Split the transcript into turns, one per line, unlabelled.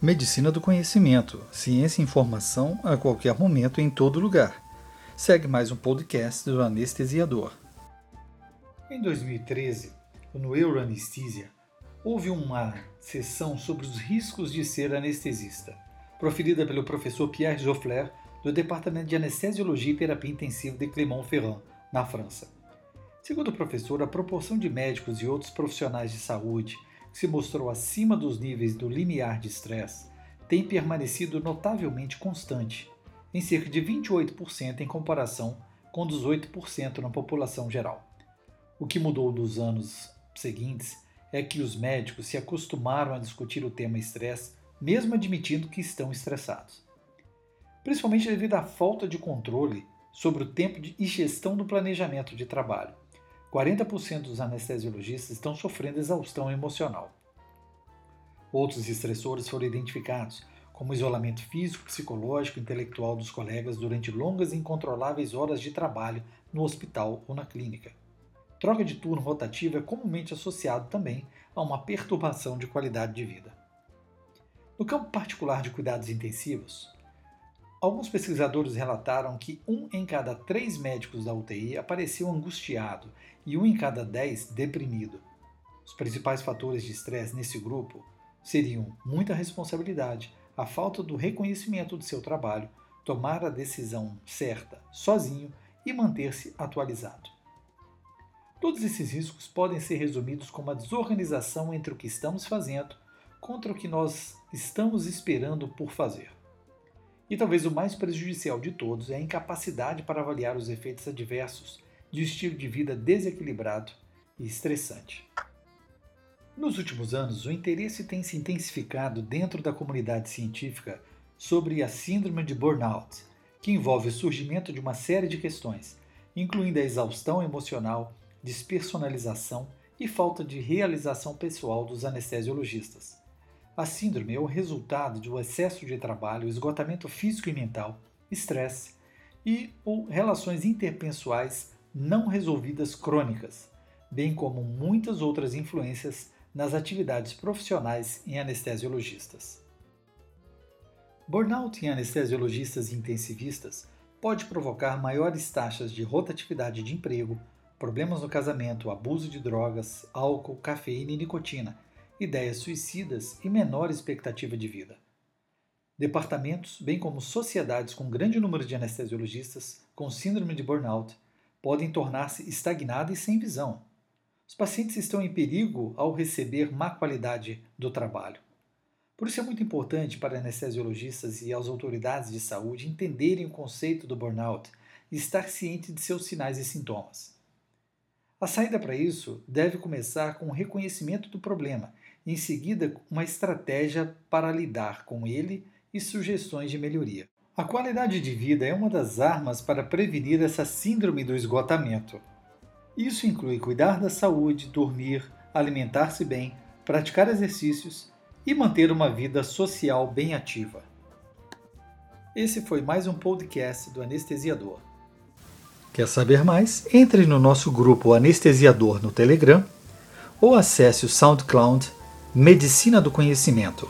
Medicina do conhecimento, ciência e informação a qualquer momento em todo lugar. Segue mais um podcast do anestesiador. Em 2013, no Euroanestesia, houve uma sessão sobre os riscos de ser anestesista, proferida pelo professor Pierre Joffler, do Departamento de Anestesiologia e Terapia Intensiva de Clermont-Ferrand, na França. Segundo o professor, a proporção de médicos e outros profissionais de saúde se mostrou acima dos níveis do limiar de estresse, tem permanecido notavelmente constante, em cerca de 28% em comparação com 18% na população geral. O que mudou nos anos seguintes é que os médicos se acostumaram a discutir o tema estresse, mesmo admitindo que estão estressados. Principalmente devido à falta de controle sobre o tempo de, gestão do planejamento de trabalho 40% dos anestesiologistas estão sofrendo exaustão emocional. Outros estressores foram identificados, como isolamento físico, psicológico e intelectual dos colegas durante longas e incontroláveis horas de trabalho no hospital ou na clínica. Troca de turno rotativa é comumente associado também a uma perturbação de qualidade de vida. No campo particular de cuidados intensivos, Alguns pesquisadores relataram que um em cada três médicos da UTI apareceu angustiado e um em cada dez deprimido. Os principais fatores de estresse nesse grupo seriam muita responsabilidade, a falta do reconhecimento do seu trabalho, tomar a decisão certa sozinho e manter-se atualizado. Todos esses riscos podem ser resumidos como a desorganização entre o que estamos fazendo contra o que nós estamos esperando por fazer. E talvez o mais prejudicial de todos é a incapacidade para avaliar os efeitos adversos de um estilo de vida desequilibrado e estressante. Nos últimos anos, o interesse tem se intensificado dentro da comunidade científica sobre a síndrome de burnout, que envolve o surgimento de uma série de questões, incluindo a exaustão emocional, despersonalização e falta de realização pessoal dos anestesiologistas. A síndrome é o resultado de um excesso de trabalho, esgotamento físico e mental, estresse e ou relações interpessoais não resolvidas crônicas, bem como muitas outras influências nas atividades profissionais em anestesiologistas. Burnout em anestesiologistas e intensivistas pode provocar maiores taxas de rotatividade de emprego, problemas no casamento, abuso de drogas, álcool, cafeína e nicotina, ideias suicidas e menor expectativa de vida. Departamentos, bem como sociedades com grande número de anestesiologistas com síndrome de burnout, podem tornar-se estagnadas e sem visão. Os pacientes estão em perigo ao receber má qualidade do trabalho. Por isso é muito importante para anestesiologistas e as autoridades de saúde entenderem o conceito do burnout e estar ciente de seus sinais e sintomas. A saída para isso deve começar com o reconhecimento do problema em seguida, uma estratégia para lidar com ele e sugestões de melhoria. A qualidade de vida é uma das armas para prevenir essa síndrome do esgotamento. Isso inclui cuidar da saúde, dormir, alimentar-se bem, praticar exercícios e manter uma vida social bem ativa. Esse foi mais um podcast do Anestesiador. Quer saber mais? Entre no nosso grupo Anestesiador no Telegram ou acesse o SoundCloud Medicina do Conhecimento.